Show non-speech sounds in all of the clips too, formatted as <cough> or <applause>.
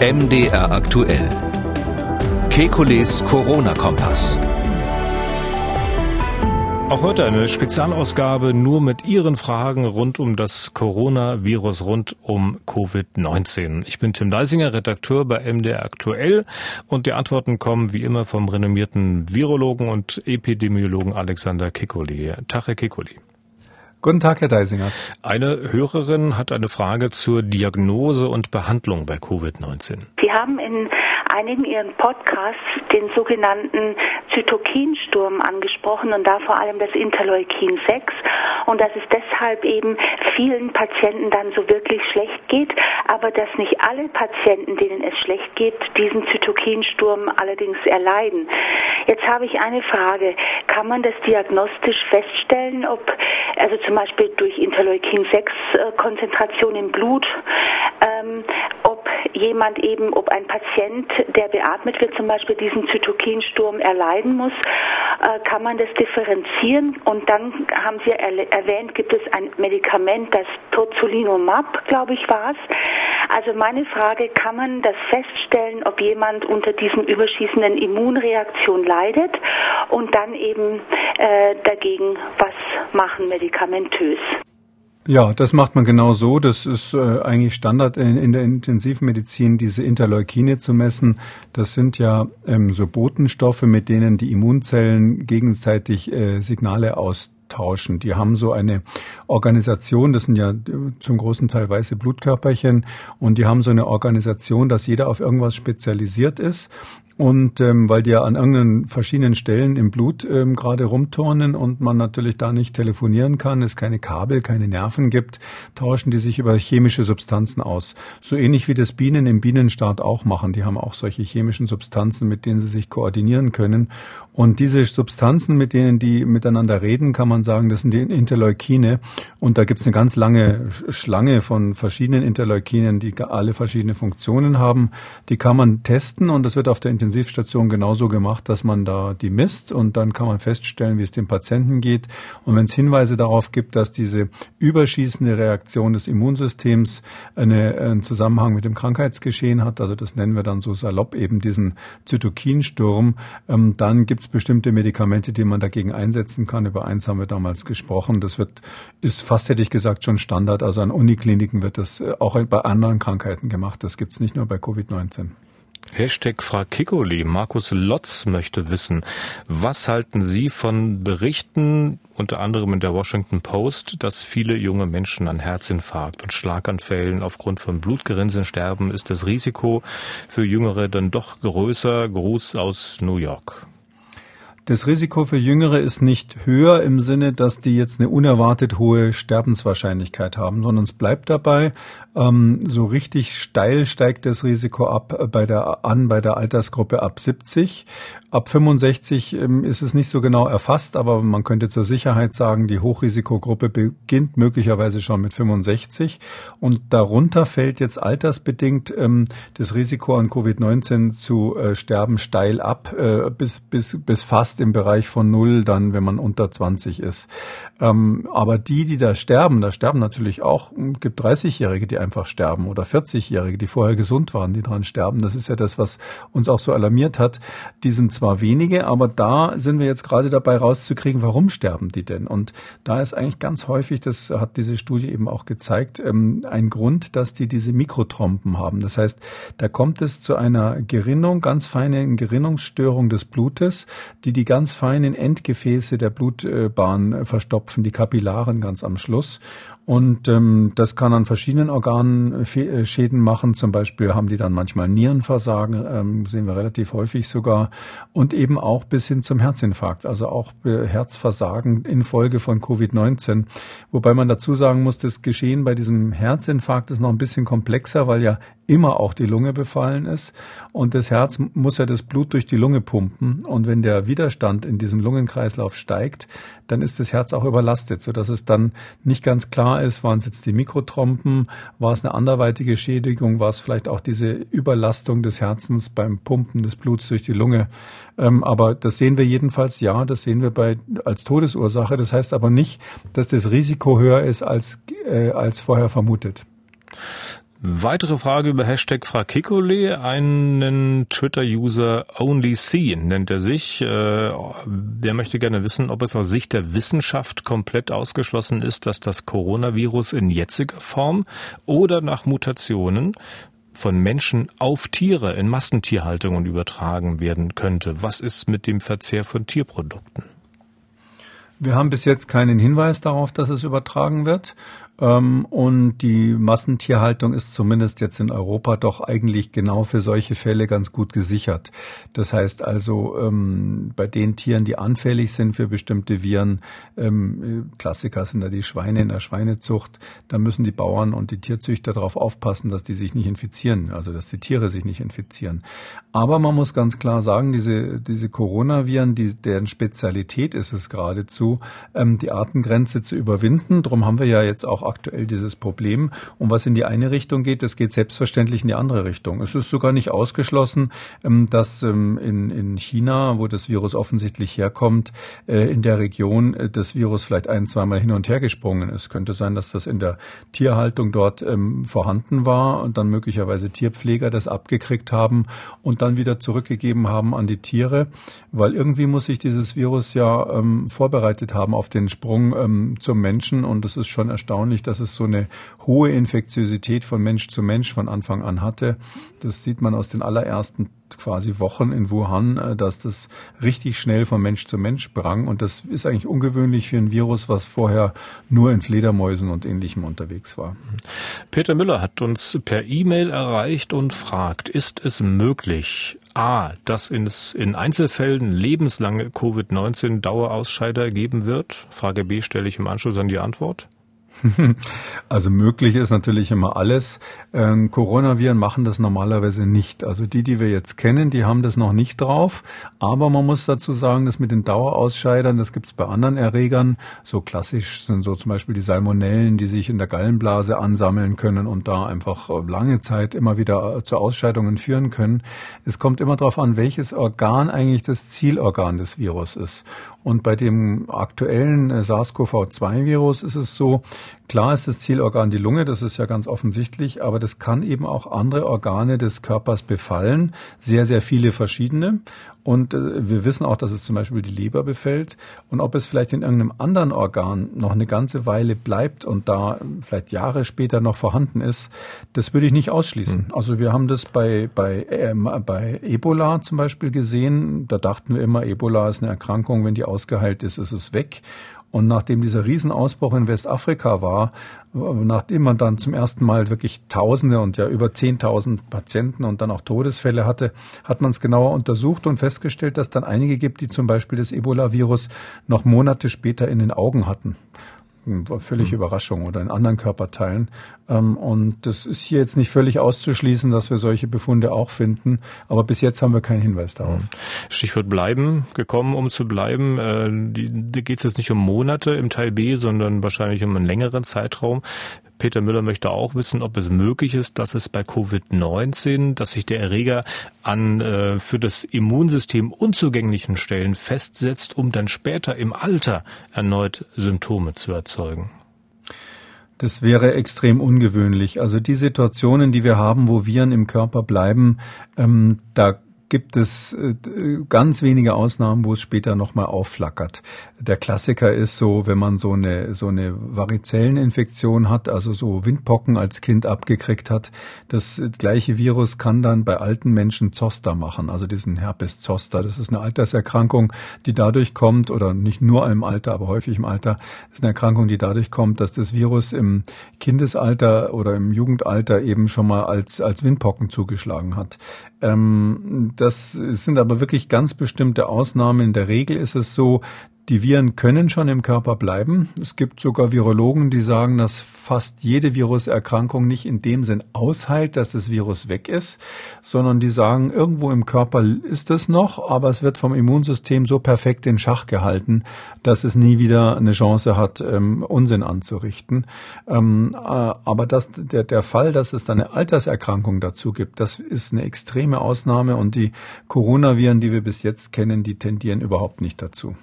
MDR aktuell. Kekules Corona-Kompass. Auch heute eine Spezialausgabe nur mit Ihren Fragen rund um das Coronavirus, rund um Covid-19. Ich bin Tim Deisinger, Redakteur bei MDR Aktuell und die Antworten kommen wie immer vom renommierten Virologen und Epidemiologen Alexander Kikoli. Tag, Herr Kikoli. Guten Tag, Herr Deisinger. Eine Hörerin hat eine Frage zur Diagnose und Behandlung bei Covid-19. Sie haben in einigen Ihren Podcasts den sogenannten Zytokinsturm angesprochen und da vor allem das Interleukin 6 und dass es deshalb eben vielen Patienten dann so wirklich schlecht geht, aber dass nicht alle Patienten, denen es schlecht geht, diesen Zytokinsturm allerdings erleiden. Jetzt habe ich eine Frage. Kann man das diagnostisch feststellen, ob also zum Beispiel durch Interleukin-6-Konzentration im Blut, ähm, ob jemand eben, ob ein Patient, der beatmet wird, zum Beispiel diesen Zytokinsturm erleiden muss, äh, kann man das differenzieren. Und dann haben Sie erwähnt, gibt es ein Medikament, das Tozolimumab, glaube ich, war es. Also meine Frage, kann man das feststellen, ob jemand unter diesem überschießenden Immunreaktion leidet und dann eben äh, dagegen was machen medikamentös? Ja, das macht man genau so. Das ist äh, eigentlich Standard in, in, der Intensivmedizin, diese Interleukine zu messen. Das sind ja ähm, so Botenstoffe, mit denen die Immunzellen gegenseitig äh, Signale austauschen. Die haben so eine Organisation, das sind ja zum großen Teil weiße Blutkörperchen, und die haben so eine Organisation, dass jeder auf irgendwas spezialisiert ist. Und ähm, weil die ja an irgendeinen verschiedenen Stellen im Blut ähm, gerade rumturnen und man natürlich da nicht telefonieren kann, es keine Kabel, keine Nerven gibt, tauschen die sich über chemische Substanzen aus. So ähnlich wie das Bienen im Bienenstaat auch machen. Die haben auch solche chemischen Substanzen, mit denen sie sich koordinieren können. Und diese Substanzen, mit denen die miteinander reden, kann man sagen, das sind die Interleukine. Und da gibt es eine ganz lange Schlange von verschiedenen Interleukinen, die alle verschiedene Funktionen haben. Die kann man testen und das wird auf der Intensivstation genauso gemacht, dass man da die misst und dann kann man feststellen, wie es dem Patienten geht. Und wenn es Hinweise darauf gibt, dass diese überschießende Reaktion des Immunsystems eine, einen Zusammenhang mit dem Krankheitsgeschehen hat, also das nennen wir dann so salopp eben diesen Zytokinsturm, ähm, dann gibt es bestimmte Medikamente, die man dagegen einsetzen kann. Über eins haben wir damals gesprochen. Das wird, ist fast hätte ich gesagt schon Standard. Also an Unikliniken wird das äh, auch bei anderen Krankheiten gemacht. Das gibt es nicht nur bei Covid-19. Hashtag Kikoli. Markus Lotz möchte wissen, was halten Sie von Berichten, unter anderem in der Washington Post, dass viele junge Menschen an Herzinfarkt und Schlaganfällen aufgrund von Blutgerinnseln sterben? Ist das Risiko für Jüngere dann doch größer? Gruß aus New York. Das Risiko für Jüngere ist nicht höher im Sinne, dass die jetzt eine unerwartet hohe Sterbenswahrscheinlichkeit haben, sondern es bleibt dabei. Ähm, so richtig steil steigt das Risiko ab bei der, an bei der Altersgruppe ab 70. Ab 65 ähm, ist es nicht so genau erfasst, aber man könnte zur Sicherheit sagen, die Hochrisikogruppe beginnt möglicherweise schon mit 65 und darunter fällt jetzt altersbedingt ähm, das Risiko an Covid-19 zu äh, sterben steil ab äh, bis, bis, bis fast im Bereich von null, dann wenn man unter 20 ist. Ähm, aber die, die da sterben, da sterben natürlich auch, gibt 30-Jährige, die einfach sterben oder 40-Jährige, die vorher gesund waren, die dran sterben. Das ist ja das, was uns auch so alarmiert hat. Die sind zwar wenige, aber da sind wir jetzt gerade dabei rauszukriegen, warum sterben die denn? Und da ist eigentlich ganz häufig, das hat diese Studie eben auch gezeigt, ähm, ein Grund, dass die diese Mikrotrompen haben. Das heißt, da kommt es zu einer Gerinnung, ganz feinen Gerinnungsstörung des Blutes, die die ganz feinen Endgefäße der Blutbahn verstopfen, die Kapillaren ganz am Schluss. Und ähm, das kann an verschiedenen Organen äh, Schäden machen. Zum Beispiel haben die dann manchmal Nierenversagen, ähm, sehen wir relativ häufig sogar. Und eben auch bis hin zum Herzinfarkt, also auch äh, Herzversagen infolge von Covid-19. Wobei man dazu sagen muss, das Geschehen bei diesem Herzinfarkt ist noch ein bisschen komplexer, weil ja immer auch die Lunge befallen ist. Und das Herz muss ja das Blut durch die Lunge pumpen. Und wenn der Widerstand in diesem Lungenkreislauf steigt, dann ist das Herz auch überlastet, sodass es dann nicht ganz klar ist, waren es jetzt die Mikrotrompen, war es eine anderweitige Schädigung, war es vielleicht auch diese Überlastung des Herzens beim Pumpen des Bluts durch die Lunge. Ähm, aber das sehen wir jedenfalls, ja, das sehen wir bei, als Todesursache. Das heißt aber nicht, dass das Risiko höher ist als, äh, als vorher vermutet. Weitere Frage über Hashtag Frakikole. Einen Twitter-User OnlyC nennt er sich. Äh, der möchte gerne wissen, ob es aus Sicht der Wissenschaft komplett ausgeschlossen ist, dass das Coronavirus in jetziger Form oder nach Mutationen von Menschen auf Tiere in Massentierhaltungen übertragen werden könnte. Was ist mit dem Verzehr von Tierprodukten? Wir haben bis jetzt keinen Hinweis darauf, dass es übertragen wird. Ähm, und die Massentierhaltung ist zumindest jetzt in Europa doch eigentlich genau für solche Fälle ganz gut gesichert. Das heißt also, ähm, bei den Tieren, die anfällig sind für bestimmte Viren, ähm, Klassiker sind da die Schweine in der Schweinezucht, da müssen die Bauern und die Tierzüchter darauf aufpassen, dass die sich nicht infizieren, also dass die Tiere sich nicht infizieren. Aber man muss ganz klar sagen, diese, diese Coronaviren, die, deren Spezialität ist es geradezu, die Artengrenze zu überwinden. Darum haben wir ja jetzt auch aktuell dieses Problem. Und was in die eine Richtung geht, das geht selbstverständlich in die andere Richtung. Es ist sogar nicht ausgeschlossen, ähm, dass ähm, in, in China, wo das Virus offensichtlich herkommt, äh, in der Region äh, das Virus vielleicht ein, zweimal hin und her gesprungen ist. Könnte sein, dass das in der Tierhaltung dort ähm, vorhanden war und dann möglicherweise Tierpfleger das abgekriegt haben und dann wieder zurückgegeben haben an die Tiere, weil irgendwie muss sich dieses Virus ja vorbereitet haben auf den Sprung zum Menschen und es ist schon erstaunlich, erstaunlich, dass es so eine hohe Infektiosität von Mensch zu Mensch von Anfang an hatte. Das sieht man aus den allerersten quasi Wochen in Wuhan, äh, dass das richtig schnell von Mensch zu Mensch sprang. Und das ist eigentlich ungewöhnlich für ein Virus, was vorher nur in Fledermäusen und ähnlichem unterwegs war. Peter Müller hat uns per E-Mail erreicht und fragt, ist es möglich, A, dass es in Einzelfällen lebenslange Covid-19-Dauerausscheider geben wird? Frage B stelle ich im Anschluss an die Antwort. <laughs> Also möglich ist natürlich immer alles. Ähm, Coronaviren machen das normalerweise nicht. Also die, die wir jetzt kennen, die haben das noch nicht drauf. Aber man muss dazu sagen, dass mit den Dauerausscheidern, das gibt es bei anderen Erregern. So klassisch sind so zum Beispiel die Salmonellen, die sich in der Gallenblase ansammeln können und da einfach äh, lange Zeit immer wieder äh, zu Ausscheidungen führen können. Es kommt immer darauf an, welches Organ eigentlich das Zielorgan des Virus ist. Und bei dem aktuellen äh, SARS-CoV-2-Virus ist es so, Klar ist das Zielorgan die Lunge, das ist ja ganz offensichtlich, aber das kann eben auch andere Organe des Körpers befallen, sehr, sehr viele verschiedene. Und äh, wir wissen auch, dass es zum Beispiel die Leber befällt. Und ob es vielleicht in irgendeinem anderen Organ noch eine ganze Weile bleibt und da vielleicht Jahre später noch vorhanden ist, das würde ich nicht ausschließen. Mhm. Also wir haben das bei, bei, äh, bei Ebola zum Beispiel gesehen. Da dachten wir immer, Ebola ist eine Erkrankung, wenn die ausgeheilt ist, ist es weg. Und nachdem dieser Riesenausbruch in Westafrika war, nachdem man dann zum ersten Mal wirklich Tausende und ja über Zehntausend Patienten und dann auch Todesfälle hatte, hat man es genauer untersucht und festgestellt, dass dann einige gibt, die zum Beispiel das Ebola-Virus noch Monate später in den Augen hatten völlig mhm. Überraschung oder in anderen Körperteilen. Ähm, und das ist hier jetzt nicht völlig auszuschließen, dass wir solche Befunde auch finden. Aber bis jetzt haben wir keinen Hinweis darauf. Mhm. Stichwort bleiben, gekommen, um zu bleiben. Äh, da geht es jetzt nicht um Monate im Teil B, sondern wahrscheinlich um einen längeren Zeitraum. Peter Müller möchte auch wissen, ob es möglich ist, dass es bei Covid-19, dass sich der Erreger an äh, für das Immunsystem unzugänglichen Stellen festsetzt, um dann später im Alter erneut Symptome zu erzeugen. Das wäre extrem ungewöhnlich. Also die Situationen, die wir haben, wo Viren im Körper bleiben, ähm, da gibt es äh, ganz wenige Ausnahmen, wo es später nochmal aufflackert. Der Klassiker ist so, wenn man so eine, so eine Varizelleninfektion hat, also so Windpocken als Kind abgekriegt hat, das gleiche Virus kann dann bei alten Menschen Zoster machen, also diesen Herpes Zoster. Das ist eine Alterserkrankung, die dadurch kommt, oder nicht nur im Alter, aber häufig im Alter, ist eine Erkrankung, die dadurch kommt, dass das Virus im Kindesalter oder im Jugendalter eben schon mal als, als Windpocken zugeschlagen hat. Ähm, das sind aber wirklich ganz bestimmte Ausnahmen. In der Regel ist es so, die Viren können schon im Körper bleiben. Es gibt sogar Virologen, die sagen, dass fast jede Viruserkrankung nicht in dem Sinn ausheilt, dass das Virus weg ist, sondern die sagen, irgendwo im Körper ist es noch, aber es wird vom Immunsystem so perfekt in Schach gehalten, dass es nie wieder eine Chance hat, ähm, Unsinn anzurichten. Ähm, äh, aber das, der, der Fall, dass es dann eine Alterserkrankung dazu gibt, das ist eine extreme Ausnahme und die Coronaviren, die wir bis jetzt kennen, die tendieren überhaupt nicht dazu.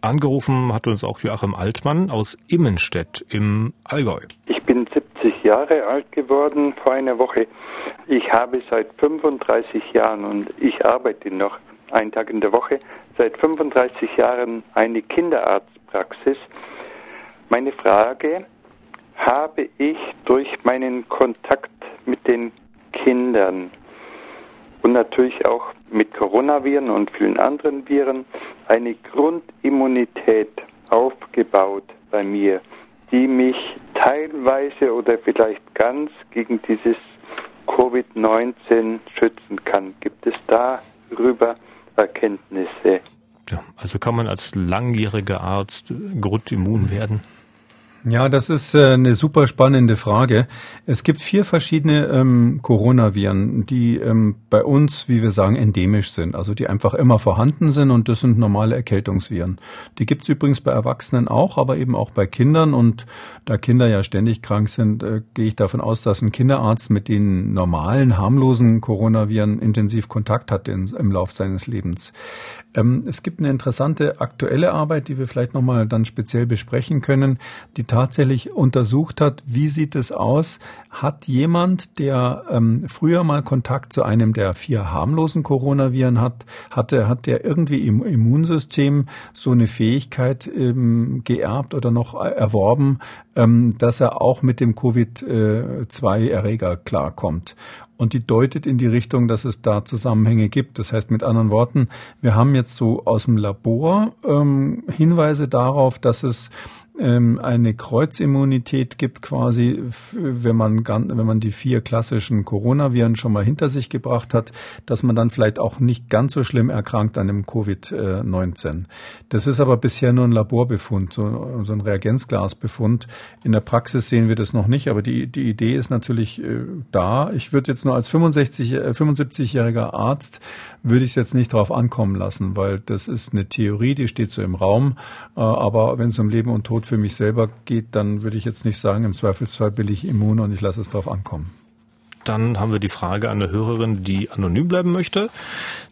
Angerufen hat uns auch Joachim Altmann aus Immenstedt im Allgäu. Ich bin 70 Jahre alt geworden vor einer Woche. Ich habe seit 35 Jahren und ich arbeite noch einen Tag in der Woche, seit 35 Jahren eine Kinderarztpraxis. Meine Frage, habe ich durch meinen Kontakt mit den Kindern und natürlich auch mit Coronaviren und vielen anderen Viren eine Grundimmunität aufgebaut bei mir, die mich teilweise oder vielleicht ganz gegen dieses Covid-19 schützen kann. Gibt es darüber Erkenntnisse? Ja, also kann man als langjähriger Arzt grundimmun werden? Ja, das ist äh, eine super spannende Frage. Es gibt vier verschiedene ähm, Coronaviren, die ähm, bei uns, wie wir sagen, endemisch sind, also die einfach immer vorhanden sind und das sind normale Erkältungsviren. Die gibt's übrigens bei Erwachsenen auch, aber eben auch bei Kindern und da Kinder ja ständig krank sind, äh, gehe ich davon aus, dass ein Kinderarzt mit den normalen, harmlosen Coronaviren intensiv Kontakt hat in, im Lauf seines Lebens. Ähm, es gibt eine interessante aktuelle Arbeit, die wir vielleicht nochmal dann speziell besprechen können, die tatsächlich untersucht hat, wie sieht es aus? Hat jemand, der ähm, früher mal Kontakt zu einem der vier harmlosen Coronaviren hat, hatte, hat der irgendwie im Immunsystem so eine Fähigkeit ähm, geerbt oder noch erworben, ähm, dass er auch mit dem Covid-2-Erreger klarkommt und die deutet in die Richtung, dass es da Zusammenhänge gibt. Das heißt mit anderen Worten, wir haben jetzt so aus dem Labor ähm, Hinweise darauf, dass es ähm, eine Kreuzimmunität gibt quasi, wenn man, wenn man die vier klassischen Coronaviren schon mal hinter sich gebracht hat, dass man dann vielleicht auch nicht ganz so schlimm erkrankt an dem Covid-19. Das ist aber bisher nur ein Laborbefund, so, so ein Reagenzglasbefund. In der Praxis sehen wir das noch nicht, aber die, die Idee ist natürlich äh, da. Ich würde jetzt nur als 65, äh, 75-jähriger Arzt würde ich es jetzt nicht darauf ankommen lassen, weil das ist eine Theorie, die steht so im Raum. Äh, aber wenn es um Leben und Tod für mich selber geht, dann würde ich jetzt nicht sagen, im Zweifelsfall bin ich immun und ich lasse es darauf ankommen. Dann haben wir die Frage an eine Hörerin, die anonym bleiben möchte.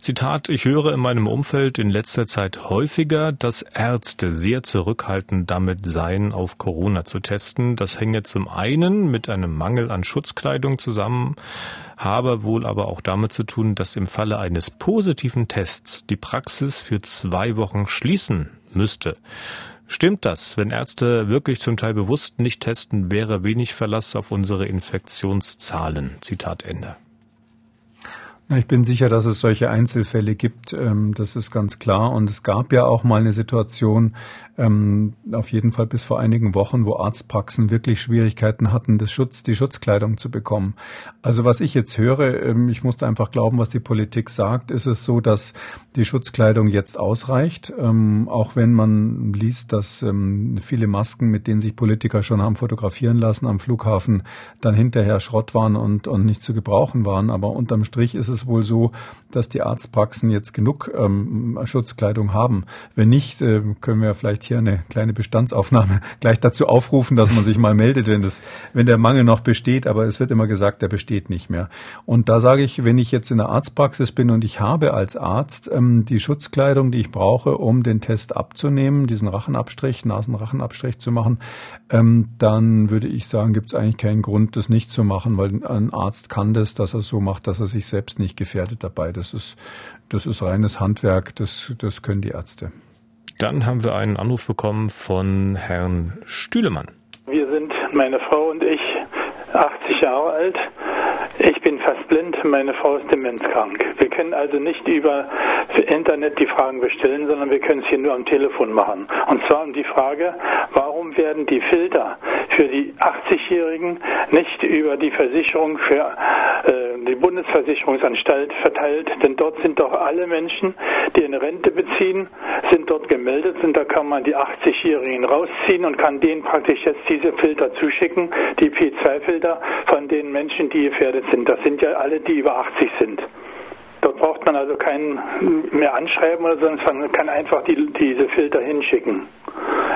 Zitat, ich höre in meinem Umfeld in letzter Zeit häufiger, dass Ärzte sehr zurückhaltend damit seien, auf Corona zu testen. Das hänge zum einen mit einem Mangel an Schutzkleidung zusammen, habe wohl aber auch damit zu tun, dass im Falle eines positiven Tests die Praxis für zwei Wochen schließen müsste. Stimmt das? Wenn Ärzte wirklich zum Teil bewusst nicht testen, wäre wenig Verlass auf unsere Infektionszahlen. Zitat Ende. Ich bin sicher, dass es solche Einzelfälle gibt. Ähm, das ist ganz klar. Und es gab ja auch mal eine Situation, ähm, auf jeden Fall bis vor einigen Wochen, wo Arztpraxen wirklich Schwierigkeiten hatten, das Schutz, die Schutzkleidung zu bekommen. Also was ich jetzt höre, ähm, ich musste einfach glauben, was die Politik sagt, ist es so, dass die Schutzkleidung jetzt ausreicht, auch wenn man liest, dass viele Masken, mit denen sich Politiker schon haben fotografieren lassen am Flughafen, dann hinterher Schrott waren und, und nicht zu gebrauchen waren. Aber unterm Strich ist es es wohl so, dass die Arztpraxen jetzt genug ähm, Schutzkleidung haben. Wenn nicht, äh, können wir vielleicht hier eine kleine Bestandsaufnahme <laughs> gleich dazu aufrufen, dass man sich mal meldet, wenn das, wenn der Mangel noch besteht. Aber es wird immer gesagt, der besteht nicht mehr. Und da sage ich, wenn ich jetzt in der Arztpraxis bin und ich habe als Arzt ähm, die Schutzkleidung, die ich brauche, um den Test abzunehmen, diesen Rachenabstrich, Nasenrachenabstrich zu machen, ähm, dann würde ich sagen, gibt es eigentlich keinen Grund, das nicht zu machen, weil ein Arzt kann das, dass er so macht, dass er sich selbst nicht nicht gefährdet dabei. Das ist, das ist reines Handwerk, das, das können die Ärzte. Dann haben wir einen Anruf bekommen von Herrn Stühlemann. Wir sind, meine Frau und ich, 80 Jahre alt. Ich bin fast blind, meine Frau ist demenzkrank. Wir können also nicht über Internet die Fragen bestellen, sondern wir können es hier nur am Telefon machen. Und zwar um die Frage, warum werden die Filter für die 80-Jährigen nicht über die Versicherung für äh, die Bundesversicherungsanstalt verteilt? Denn dort sind doch alle Menschen, die eine Rente beziehen, sind dort gemeldet und da kann man die 80-Jährigen rausziehen und kann denen praktisch jetzt diese Filter zuschicken, die P2-Filter von den Menschen, die gefährdet sind. Das sind ja alle, die über 80 sind. Dort braucht man also keinen mehr anschreiben oder sonst, man kann einfach die, diese Filter hinschicken.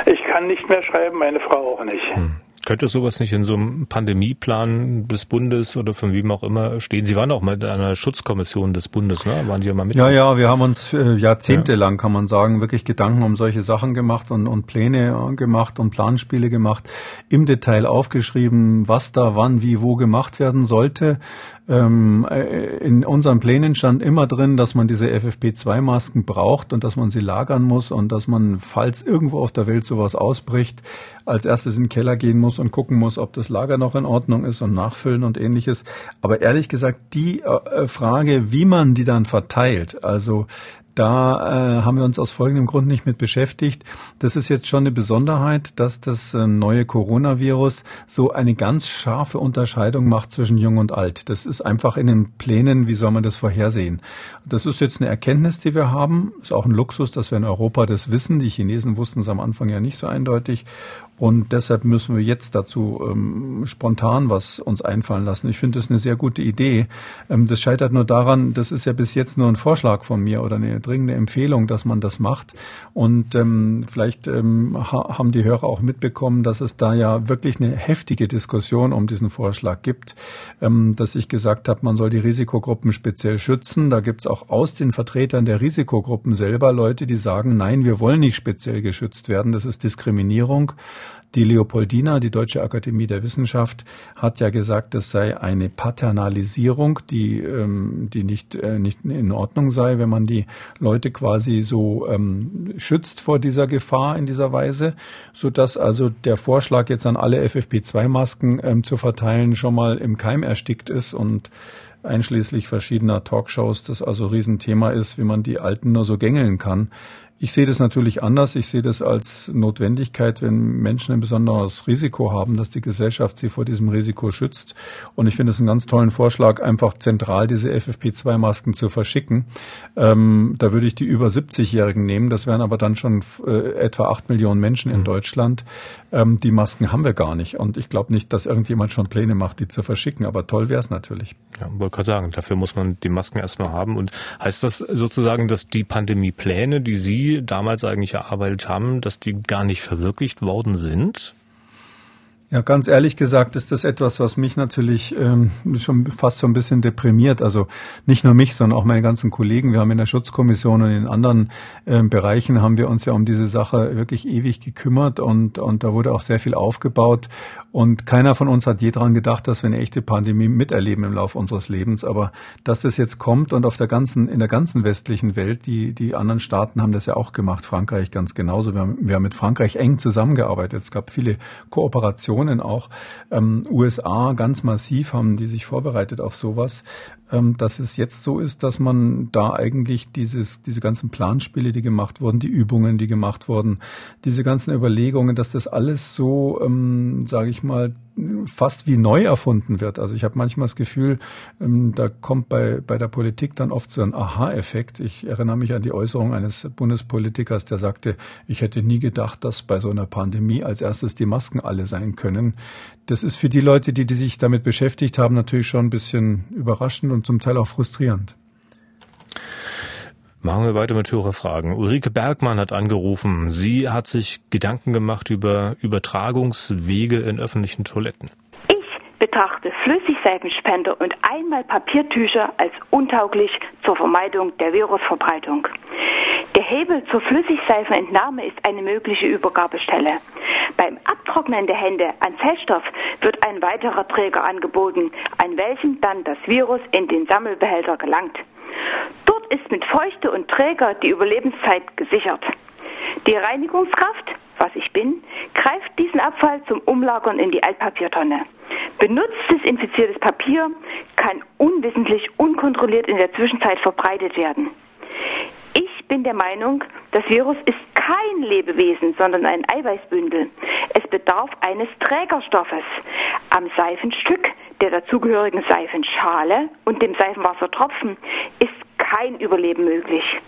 Ich kann nicht mehr schreiben, meine Frau auch nicht. Hm. Könnte sowas nicht in so einem Pandemieplan des Bundes oder von wem auch immer stehen? Sie waren auch mal in einer Schutzkommission des Bundes, ne? Waren Sie ja mal mit? Ja, ja, wir haben uns äh, jahrzehntelang, kann man sagen, wirklich Gedanken um solche Sachen gemacht und, und Pläne gemacht und Planspiele gemacht, im Detail aufgeschrieben, was da wann, wie, wo gemacht werden sollte. Ähm, äh, in unseren Plänen stand immer drin, dass man diese FFP2-Masken braucht und dass man sie lagern muss und dass man, falls irgendwo auf der Welt sowas ausbricht, als erstes in den Keller gehen muss und gucken muss, ob das Lager noch in Ordnung ist und nachfüllen und ähnliches. Aber ehrlich gesagt, die äh, Frage, wie man die dann verteilt, also da äh, haben wir uns aus folgendem Grund nicht mit beschäftigt. Das ist jetzt schon eine Besonderheit, dass das äh, neue Coronavirus so eine ganz scharfe Unterscheidung macht zwischen Jung und Alt. Das ist einfach in den Plänen, wie soll man das vorhersehen? Das ist jetzt eine Erkenntnis, die wir haben. Ist auch ein Luxus, dass wir in Europa das wissen. Die Chinesen wussten es am Anfang ja nicht so eindeutig. Und deshalb müssen wir jetzt dazu ähm, spontan was uns einfallen lassen. Ich finde das eine sehr gute Idee. Ähm, das scheitert nur daran, das ist ja bis jetzt nur ein Vorschlag von mir oder eine dringende Empfehlung, dass man das macht. Und ähm, vielleicht ähm, ha haben die Hörer auch mitbekommen, dass es da ja wirklich eine heftige Diskussion um diesen Vorschlag gibt, ähm, dass ich gesagt habe, man soll die Risikogruppen speziell schützen. Da gibt es auch aus den Vertretern der Risikogruppen selber Leute, die sagen, nein, wir wollen nicht speziell geschützt werden. Das ist Diskriminierung. Die Leopoldina, die Deutsche Akademie der Wissenschaft, hat ja gesagt, es sei eine Paternalisierung, die, ähm, die nicht, äh, nicht in Ordnung sei, wenn man die Leute quasi so ähm, schützt vor dieser Gefahr in dieser Weise, so dass also der Vorschlag jetzt an alle FFP2-Masken ähm, zu verteilen schon mal im Keim erstickt ist und einschließlich verschiedener Talkshows das also Riesenthema ist, wie man die Alten nur so gängeln kann. Ich sehe das natürlich anders. Ich sehe das als Notwendigkeit, wenn Menschen ein besonderes Risiko haben, dass die Gesellschaft sie vor diesem Risiko schützt. Und ich finde es einen ganz tollen Vorschlag, einfach zentral diese FFP2-Masken zu verschicken. Ähm, da würde ich die über 70-Jährigen nehmen. Das wären aber dann schon äh, etwa acht Millionen Menschen in mhm. Deutschland. Ähm, die Masken haben wir gar nicht. Und ich glaube nicht, dass irgendjemand schon Pläne macht, die zu verschicken. Aber toll wäre es natürlich. Ja, wollte gerade sagen, dafür muss man die Masken erstmal haben. Und heißt das sozusagen, dass die Pandemiepläne, die Sie damals eigentlich erarbeitet haben, dass die gar nicht verwirklicht worden sind? Ja, ganz ehrlich gesagt ist das etwas, was mich natürlich ähm, schon fast so ein bisschen deprimiert. Also nicht nur mich, sondern auch meine ganzen Kollegen. Wir haben in der Schutzkommission und in anderen ähm, Bereichen haben wir uns ja um diese Sache wirklich ewig gekümmert und, und da wurde auch sehr viel aufgebaut. Und keiner von uns hat je dran gedacht, dass wir eine echte Pandemie miterleben im Laufe unseres Lebens. Aber dass das jetzt kommt und auf der ganzen, in der ganzen westlichen Welt, die, die anderen Staaten haben das ja auch gemacht. Frankreich ganz genauso. Wir haben, wir haben mit Frankreich eng zusammengearbeitet. Es gab viele Kooperationen auch. Ähm, USA ganz massiv haben die sich vorbereitet auf sowas. Ähm, dass es jetzt so ist, dass man da eigentlich dieses, diese ganzen Planspiele, die gemacht wurden, die Übungen, die gemacht wurden, diese ganzen Überlegungen, dass das alles so, ähm, sage ich mal, fast wie neu erfunden wird. Also ich habe manchmal das Gefühl, ähm, da kommt bei, bei der Politik dann oft so ein Aha-Effekt. Ich erinnere mich an die Äußerung eines Bundespolitikers, der sagte, ich hätte nie gedacht, dass bei so einer Pandemie als erstes die Masken alle sein können. Das ist für die Leute, die, die sich damit beschäftigt haben, natürlich schon ein bisschen überraschend und zum Teil auch frustrierend. Machen wir weiter mit Hörerfragen. Ulrike Bergmann hat angerufen. Sie hat sich Gedanken gemacht über Übertragungswege in öffentlichen Toiletten. Ich betrachte Flüssigseifenspender und einmal Papiertücher als untauglich zur Vermeidung der Virusverbreitung. Der Hebel zur Flüssigseifenentnahme ist eine mögliche Übergabestelle. Beim Abtrocknen der Hände an Feststoff wird ein weiterer Träger angeboten, an welchem dann das Virus in den Sammelbehälter gelangt ist mit Feuchte und Träger die Überlebenszeit gesichert. Die Reinigungskraft, was ich bin, greift diesen Abfall zum Umlagern in die Altpapiertonne. Benutztes infiziertes Papier kann unwissentlich unkontrolliert in der Zwischenzeit verbreitet werden. Ich bin der Meinung, das Virus ist kein Lebewesen, sondern ein Eiweißbündel. Es bedarf eines Trägerstoffes. Am Seifenstück, der dazugehörigen Seifenschale und dem Seifenwassertropfen ist kein Überleben möglich.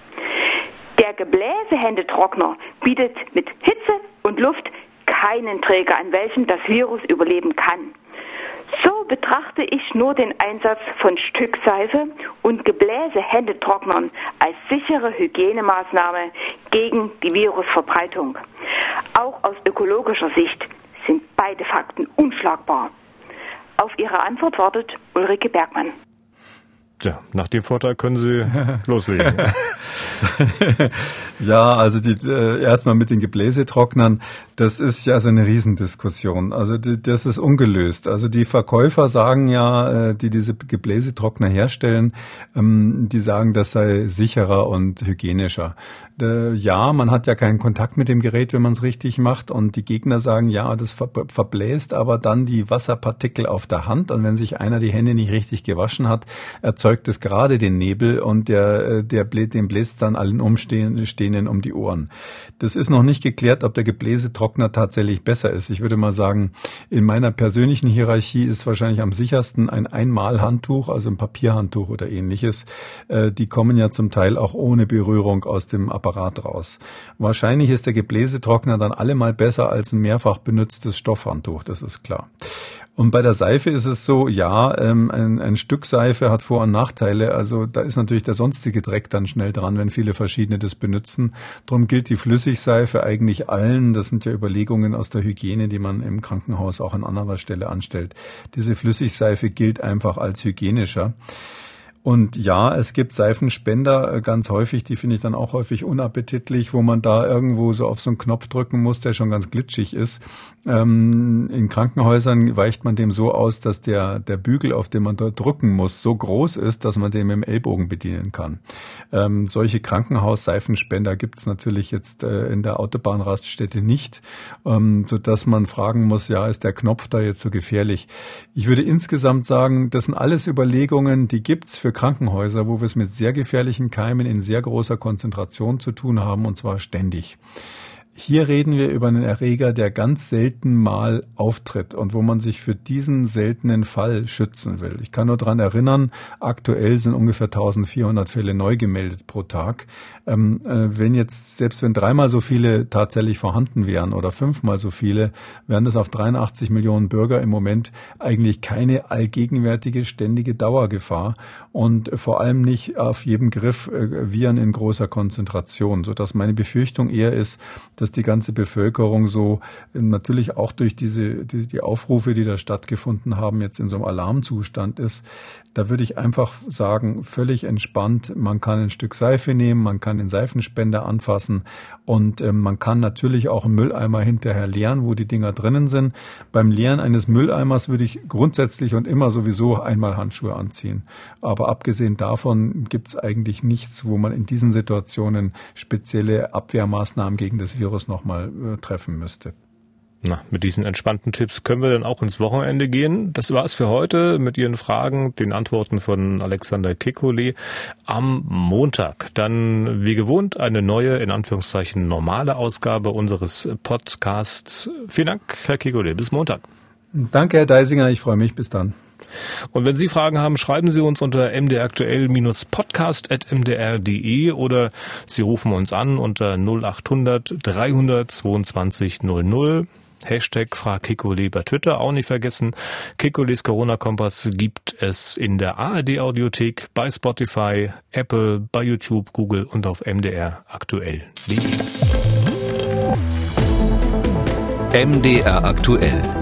Der Gebläsehändetrockner bietet mit Hitze und Luft keinen Träger, an welchem das Virus überleben kann. So betrachte ich nur den Einsatz von Stückseife und Gebläsehändetrocknern als sichere Hygienemaßnahme gegen die Virusverbreitung. Auch aus ökologischer Sicht sind beide Fakten unschlagbar? Auf Ihre Antwort wartet Ulrike Bergmann. Ja, nach dem Vorteil können Sie <laughs> loslegen. ja, also die äh, erstmal mit den Gebläsetrocknern, das ist ja so eine Riesendiskussion. Also die, das ist ungelöst. Also die Verkäufer sagen ja, äh, die diese Gebläsetrockner herstellen, ähm, die sagen, das sei sicherer und hygienischer. Äh, ja, man hat ja keinen Kontakt mit dem Gerät, wenn man es richtig macht. Und die Gegner sagen, ja, das ver verbläst aber dann die Wasserpartikel auf der Hand. Und wenn sich einer die Hände nicht richtig gewaschen hat, erzeugt es gerade den Nebel und der, äh, der bläst, den bläst dann allen Umstehenden um die Ohren. Das ist noch nicht geklärt, ob der Gebläsetrockner tatsächlich besser ist. Ich würde mal sagen, in meiner persönlichen Hierarchie ist wahrscheinlich am sichersten ein Einmalhandtuch, also ein Papierhandtuch oder ähnliches. Äh, die kommen ja zum Teil auch ohne Berührung aus dem Apparat raus. Wahrscheinlich ist der Gebläsetrockner dann allemal besser als ein mehrfach benutztes Stoffhandtuch, das ist klar. Und bei der Seife ist es so, ja, ähm, ein, ein Stück Seife hat Vor- und Nachteile. Also da ist natürlich der sonstige Dreck dann schnell dran, wenn viele verschiedene das benutzen. Darum gilt die Flüssigseife eigentlich allen. Das sind ja Überlegungen aus der Hygiene, die man im Krankenhaus auch an anderer Stelle anstellt. Diese Flüssigseife gilt einfach als hygienischer. Und ja, es gibt Seifenspender äh, ganz häufig, die finde ich dann auch häufig unappetitlich, wo man da irgendwo so auf so einen Knopf drücken muss, der schon ganz glitschig ist. Ähm, in Krankenhäusern weicht man dem so aus, dass der, der Bügel, auf den man dort drücken muss, so groß ist, dass man den mit dem Ellbogen bedienen kann. Ähm, solche Krankenhaus-Seifenspender gibt es natürlich jetzt äh, in der Autobahnraststätte nicht, ähm, so dass man fragen muss, ja, ist der Knopf da jetzt so gefährlich? Ich würde insgesamt sagen, das sind alles Überlegungen, die gibt's für Krankenhäuser, wo wir es mit sehr gefährlichen Keimen in sehr großer Konzentration zu tun haben, und zwar ständig. Hier reden wir über einen Erreger, der ganz selten mal auftritt und wo man sich für diesen seltenen Fall schützen will. Ich kann nur daran erinnern, aktuell sind ungefähr 1400 Fälle neu gemeldet pro Tag. Ähm, äh, wenn jetzt, selbst wenn dreimal so viele tatsächlich vorhanden wären oder fünfmal so viele, wären das auf 83 Millionen Bürger im Moment eigentlich keine allgegenwärtige ständige Dauergefahr und vor allem nicht auf jedem Griff äh, Viren in großer Konzentration, sodass meine Befürchtung eher ist, dass die ganze Bevölkerung so natürlich auch durch diese die, die Aufrufe, die da stattgefunden haben, jetzt in so einem Alarmzustand ist. Da würde ich einfach sagen, völlig entspannt. Man kann ein Stück Seife nehmen, man kann den Seifenspender anfassen und äh, man kann natürlich auch einen Mülleimer hinterher leeren, wo die Dinger drinnen sind. Beim Leeren eines Mülleimers würde ich grundsätzlich und immer sowieso einmal Handschuhe anziehen. Aber abgesehen davon gibt es eigentlich nichts, wo man in diesen Situationen spezielle Abwehrmaßnahmen gegen das Virus Virus nochmal äh, treffen müsste. Na, mit diesen entspannten Tipps können wir dann auch ins Wochenende gehen. Das war's für heute mit Ihren Fragen, den Antworten von Alexander Kekoli. Am Montag dann, wie gewohnt, eine neue, in Anführungszeichen, normale Ausgabe unseres Podcasts. Vielen Dank, Herr Kekoli. Bis Montag. Danke, Herr Deisinger. Ich freue mich. Bis dann. Und wenn Sie Fragen haben, schreiben Sie uns unter mdraktuell-podcast.mdr.de oder Sie rufen uns an unter 0800 322 00. Hashtag Frag Kikole bei Twitter auch nicht vergessen. Kikoles Corona-Kompass gibt es in der ARD-Audiothek, bei Spotify, Apple, bei YouTube, Google und auf mdraktuell.de. MDR aktuell.